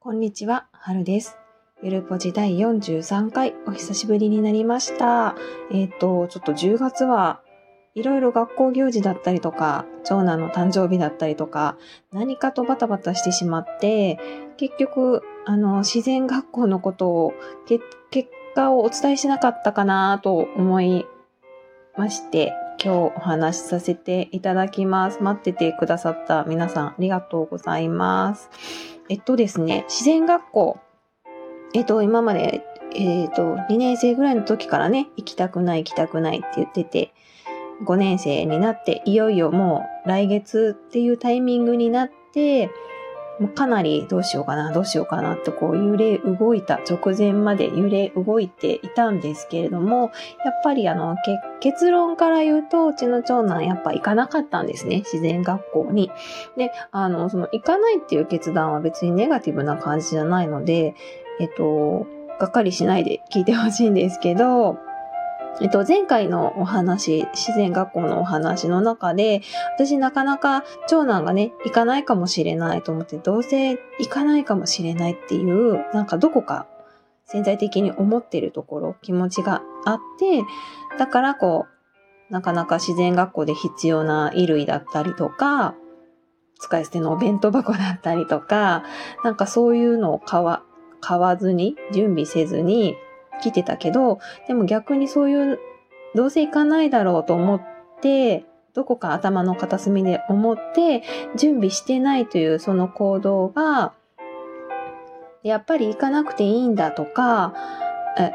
こんにちは、はるです。ゆるぽじ第43回、お久しぶりになりました。えっ、と、ちょっと10月はいろいろ学校行事だったりとか、長男の誕生日だったりとか、何かとバタバタしてしまって、結局、あの、自然学校のことを、結果をお伝えしなかったかなと思いまして、今日お話しさせていただきます。待っててくださった皆さんありがとうございます。えっとですね、自然学校。えっと、今まで、えっと、2年生ぐらいの時からね、行きたくない行きたくないって言ってて、5年生になって、いよいよもう来月っていうタイミングになって、かなりどうしようかな、どうしようかなってこう揺れ動いた、直前まで揺れ動いていたんですけれども、やっぱりあの、結論から言うと、うちの長男やっぱ行かなかったんですね、自然学校に。で、あの、その行かないっていう決断は別にネガティブな感じじゃないので、えっと、がっかりしないで聞いてほしいんですけど、えっと、前回のお話、自然学校のお話の中で、私なかなか長男がね、行かないかもしれないと思って、どうせ行かないかもしれないっていう、なんかどこか潜在的に思ってるところ、気持ちがあって、だからこう、なかなか自然学校で必要な衣類だったりとか、使い捨てのお弁当箱だったりとか、なんかそういうのを買わ、買わずに、準備せずに来てたけど、でも逆にそういう、どうせ行かないだろうと思って、どこか頭の片隅で思って、準備してないというその行動が、やっぱり行かなくていいんだとか、え、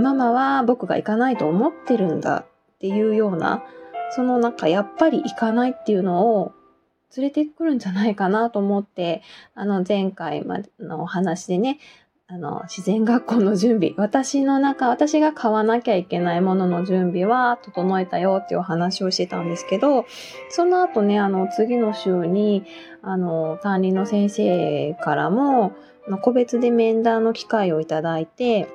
ママは僕が行かないと思ってるんだっていうような、そのなんかやっぱり行かないっていうのを連れてくるんじゃないかなと思って、あの前回までのお話でね、あの自然学校の準備、私の中、私が買わなきゃいけないものの準備は整えたよっていうお話をしてたんですけど、その後ね、あの次の週に、あの担任の先生からも、個別で面談の機会をいただいて、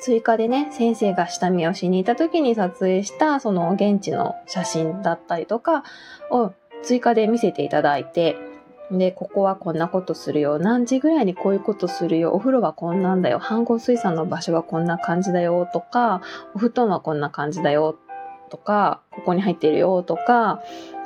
追加でね、先生が下見をしに行った時に撮影した、その現地の写真だったりとかを追加で見せていただいて、で、ここはこんなことするよ。何時ぐらいにこういうことするよ。お風呂はこんなんだよ。飯合水産の場所はこんな感じだよ。とか、お布団はこんな感じだよ。とか、ここに入ってるよ。とか、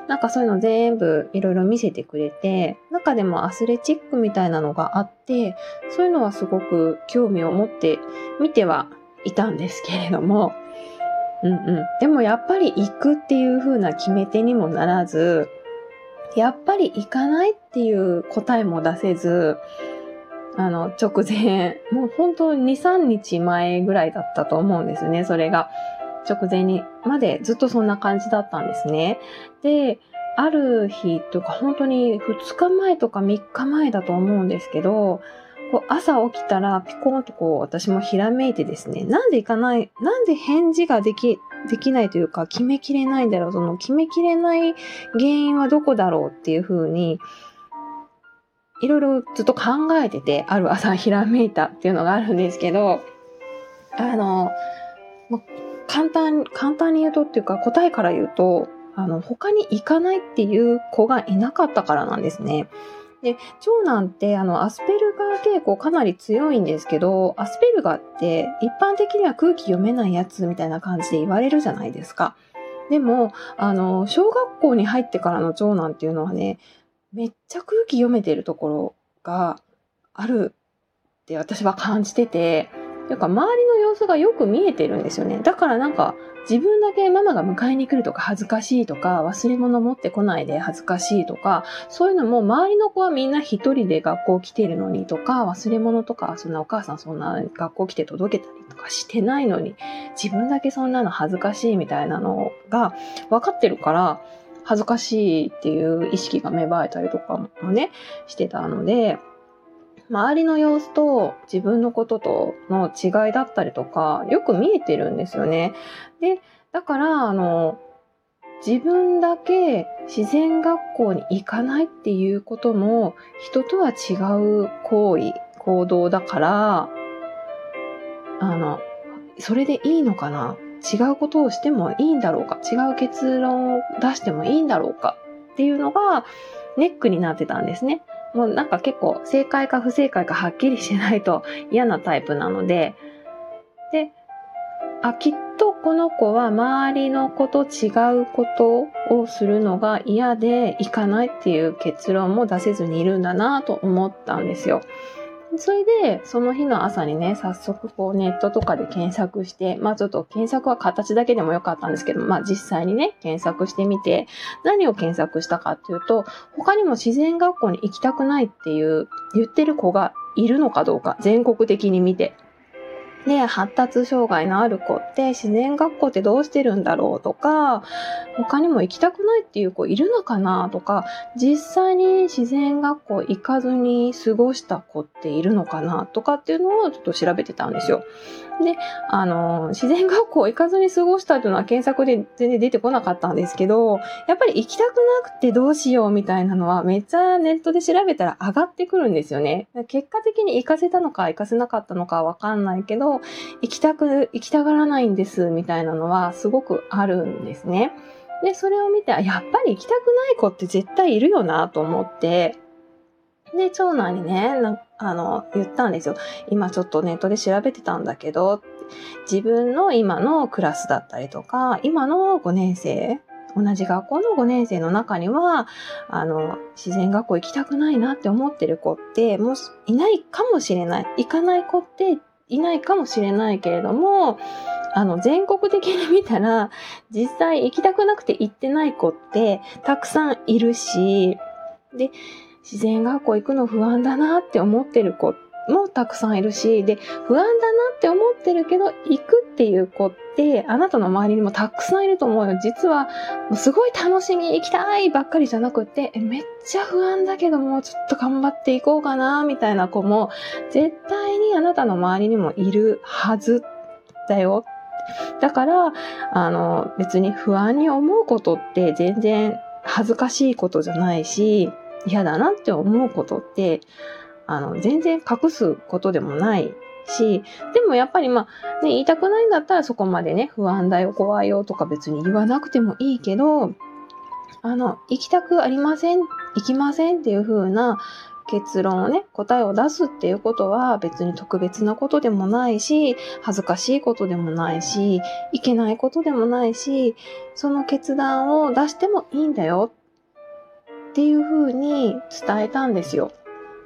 なんかそういうの全部いろいろ見せてくれて、中でもアスレチックみたいなのがあって、そういうのはすごく興味を持って見てはいたんですけれども、うんうん。でもやっぱり行くっていう風な決め手にもならず、やっぱり行かないっていう答えも出せず、あの、直前、もう本当に2、3日前ぐらいだったと思うんですね、それが。直前にまでずっとそんな感じだったんですね。で、ある日とか本当に2日前とか3日前だと思うんですけど、こう朝起きたらピコーンとこう私もひらめいてですね、なんで行かない、なんで返事ができ、できないというか決めきれないんだろう、その決めきれない原因はどこだろうっていうふうに、いろいろずっと考えてて、ある朝ひらめいたっていうのがあるんですけど、あの、簡単、簡単に言うとっていうか答えから言うと、あの、他に行かないっていう子がいなかったからなんですね。で、長男って、あの、アスペルガー傾向かなり強いんですけど、アスペルガーって一般的には空気読めないやつみたいな感じで言われるじゃないですか。でも、あの、小学校に入ってからの長男っていうのはね、めっちゃ空気読めてるところがあるって私は感じてて、というか周りの様子がよく見えてるんですよね。だからなんか自分だけママが迎えに来るとか恥ずかしいとか忘れ物持ってこないで恥ずかしいとかそういうのも周りの子はみんな一人で学校来てるのにとか忘れ物とかそんなお母さんそんな学校来て届けたりとかしてないのに自分だけそんなの恥ずかしいみたいなのが分かってるから恥ずかしいっていう意識が芽生えたりとかもねしてたので周りの様子と自分のこととの違いだったりとか、よく見えてるんですよね。で、だから、あの、自分だけ自然学校に行かないっていうことも、人とは違う行為、行動だから、あの、それでいいのかな？違うことをしてもいいんだろうか？違う結論を出してもいいんだろうか？っていうのがネックになってたんですね。もうなんか結構正解か不正解かはっきりしないと嫌なタイプなので、で、あ、きっとこの子は周りの子と違うことをするのが嫌でいかないっていう結論も出せずにいるんだなと思ったんですよ。それで、その日の朝にね、早速こうネットとかで検索して、まあちょっと検索は形だけでもよかったんですけど、まあ実際にね、検索してみて、何を検索したかっていうと、他にも自然学校に行きたくないっていう言ってる子がいるのかどうか、全国的に見て。で、発達障害のある子って自然学校ってどうしてるんだろうとか、他にも行きたくないっていう子いるのかなとか、実際に自然学校行かずに過ごした子っているのかなとかっていうのをちょっと調べてたんですよ。で、あの、自然学校行かずに過ごしたというのは検索で全然出てこなかったんですけど、やっぱり行きたくなくてどうしようみたいなのはめっちゃネットで調べたら上がってくるんですよね。結果的に行かせたのか行かせなかったのかわかんないけど、行きたく、行きたがらないんですみたいなのはすごくあるんですね。で、それを見て、やっぱり行きたくない子って絶対いるよなと思って、で、長男にね、あの、言ったんですよ。今ちょっとネットで調べてたんだけど、自分の今のクラスだったりとか、今の5年生、同じ学校の5年生の中には、あの、自然学校行きたくないなって思ってる子って、もういないかもしれない。行かない子っていないかもしれないけれども、あの、全国的に見たら、実際行きたくなくて行ってない子ってたくさんいるし、で、自然学校行くの不安だなって思ってる子もたくさんいるし、で、不安だなって思ってるけど、行くっていう子って、あなたの周りにもたくさんいると思うよ。実は、すごい楽しみ行きたいばっかりじゃなくて、めっちゃ不安だけどもう、ちょっと頑張っていこうかな、みたいな子も、絶対にあなたの周りにもいるはずだよ。だから、あの、別に不安に思うことって全然恥ずかしいことじゃないし、嫌だなって思うことって、あの、全然隠すことでもないし、でもやっぱりまあ、ね、言いたくないんだったらそこまでね、不安だよ、怖いよとか別に言わなくてもいいけど、あの、行きたくありません、行きませんっていう風な結論をね、答えを出すっていうことは別に特別なことでもないし、恥ずかしいことでもないし、いけないことでもないし、その決断を出してもいいんだよっていう風に伝えたんですよ。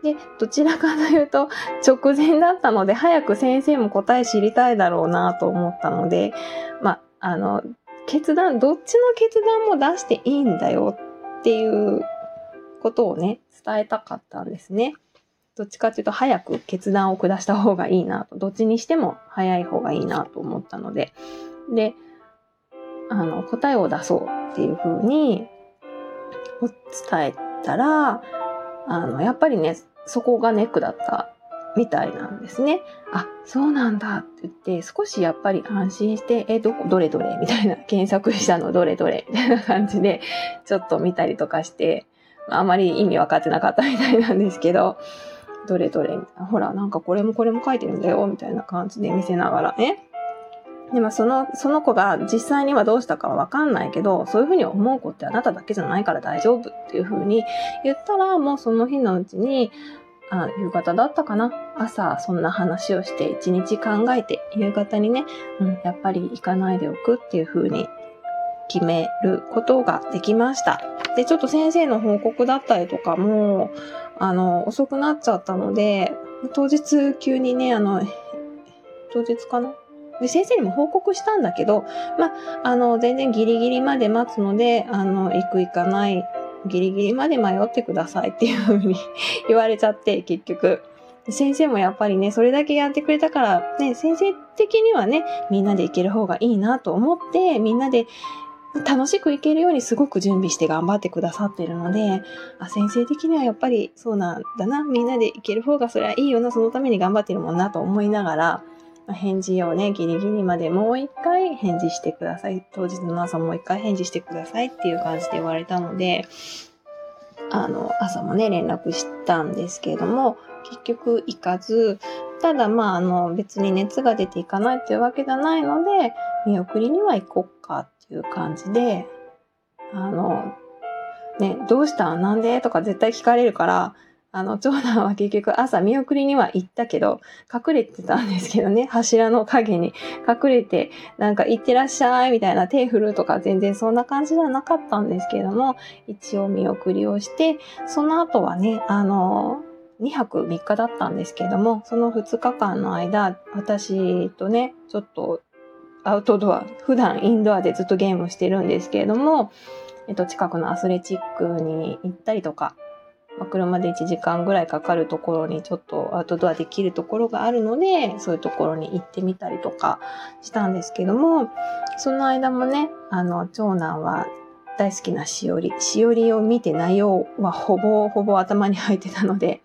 で、どちらかというと直前だったので、早く先生も答え知りたいだろうなと思ったので、まあ、の、決断、どっちの決断も出していいんだよっていうことをね、伝えたかったんですね。どっちかっていうと早く決断を下した方がいいなと、どっちにしても早い方がいいなと思ったので、で、あの、答えを出そうっていうふうにを伝えたら、あの、やっぱりね、そこがネックだったみたいなんですね。あ、そうなんだって言って、少しやっぱり安心して、え、ど、どれどれ？みたいな、検索したのどれどれ？みたいな感じで、ちょっと見たりとかして、あまり意味分かってなかったみたいなんですけど、どれどれ？ほら、なんかこれもこれも書いてるんだよ、みたいな感じで見せながらね。で、もその、その子が実際にはどうしたかはわかんないけど、そういうふうに思う子ってあなただけじゃないから大丈夫っていうふうに言ったら、もうその日のうちに、あ、夕方だったかな？朝、そんな話をして一日考えて、夕方にね、うん、やっぱり行かないでおくっていうふうに決めることができました。で、ちょっと先生の報告だったりとかも、あの、遅くなっちゃったので、当日急にね、あの、当日かな？で、先生にも報告したんだけど、まあ、あの、全然ギリギリまで待つので、あの、行く行かない、ギリギリまで迷ってくださいっていうふうに 言われちゃって、結局。先生もやっぱりね、それだけやってくれたから、ね、先生的にはね、みんなで行ける方がいいなと思って、みんなで楽しく行けるようにすごく準備して頑張ってくださってるので、あ、先生的にはやっぱりそうなんだな、みんなで行ける方がそれはいいよな、そのために頑張ってるもんなと思いながら、返事をね、ギリギリまでもう一回返事してください。当日の朝もう一回返事してくださいっていう感じで言われたので、あの、朝もね、連絡したんですけれども、結局行かず、ただまあ、あの、別に熱が出ていかないっていうわけじゃないので、見送りには行こっかっていう感じで、あの、ね、どうした？なんで？とか絶対聞かれるから、あの、長男は結局朝見送りには行ったけど、隠れてたんですけどね、柱の影に。隠れて、なんか行ってらっしゃいみたいな手振るとか全然そんな感じではなかったんですけども、一応見送りをして、その後はね、あの、2泊3日だったんですけども、その2日間の間、私とね、ちょっとアウトドア、普段インドアでずっとゲームしてるんですけれども、えっと、近くのアスレチックに行ったりとか、ま、車で1時間ぐらいかかるところにちょっとアウトドアできるところがあるので、そういうところに行ってみたりとかしたんですけども、その間もね、あの、長男は大好きなしおり、しおりを見て内容はほぼほぼ頭に入ってたので、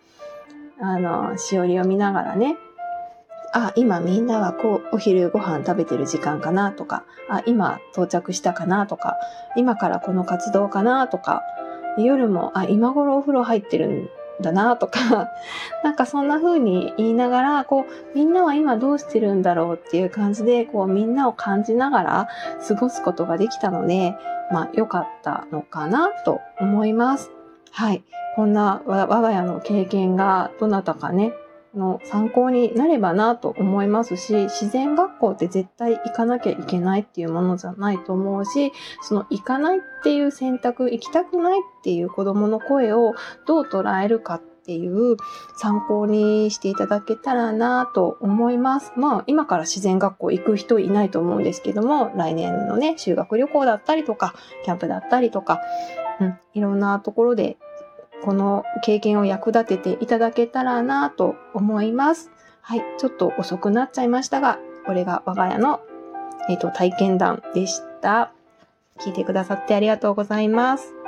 あの、しおりを見ながらね、あ、今みんなはこう、お昼ご飯食べてる時間かなとか、あ、今到着したかなとか、今からこの活動かなとか、夜も、あ、今頃お風呂入ってるんだなとか、なんかそんな風に言いながら、こう、みんなは今どうしてるんだろうっていう感じで、こう、みんなを感じながら過ごすことができたので、まあ、良かったのかなと思います。はい。こんな我が家の経験がどなたかね、の参考になればなと思いますし、自然学校って絶対行かなきゃいけないっていうものじゃないと思うし、その行かないっていう選択、行きたくないっていう子供の声をどう捉えるかっていう参考にしていただけたらなと思います。まあ今から自然学校行く人いないと思うんですけども、来年のね、修学旅行だったりとか、キャンプだったりとか、うん、いろんなところでこの経験を役立てていただけたらなと思います。はい、ちょっと遅くなっちゃいましたが、これが我が家の、えーと、体験談でした。聞いてくださってありがとうございます。